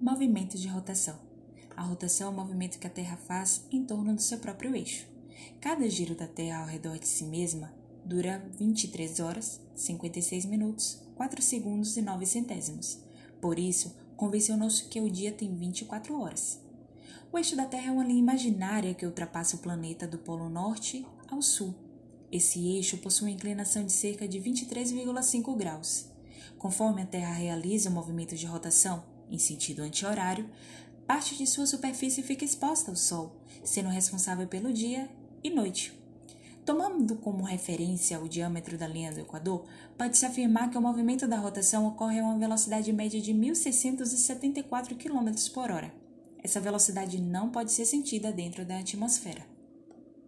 Movimento de rotação. A rotação é o movimento que a Terra faz em torno do seu próprio eixo. Cada giro da Terra ao redor de si mesma dura 23 horas, 56 minutos, 4 segundos e 9 centésimos. Por isso, convencionou-se que o dia tem 24 horas. O eixo da Terra é uma linha imaginária que ultrapassa o planeta do Polo Norte ao Sul. Esse eixo possui uma inclinação de cerca de 23,5 graus. Conforme a Terra realiza o movimento de rotação em sentido anti-horário, parte de sua superfície fica exposta ao Sol, sendo responsável pelo dia e noite. Tomando como referência o diâmetro da linha do Equador, pode-se afirmar que o movimento da rotação ocorre a uma velocidade média de 1.674 km por hora. Essa velocidade não pode ser sentida dentro da atmosfera.